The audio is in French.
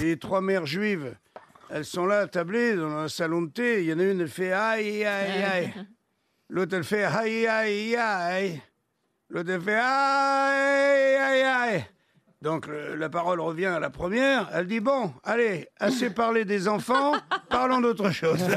les trois mères juives, elles sont là tablées dans un salon de thé. Il y en a une, elle fait aïe, aïe, aïe. L'autre, elle fait aïe, aïe, aïe. L'autre, elle fait aïe, aïe, aïe. Donc la parole revient à la première. Elle dit bon, allez, assez parlé des enfants, parlons d'autre chose.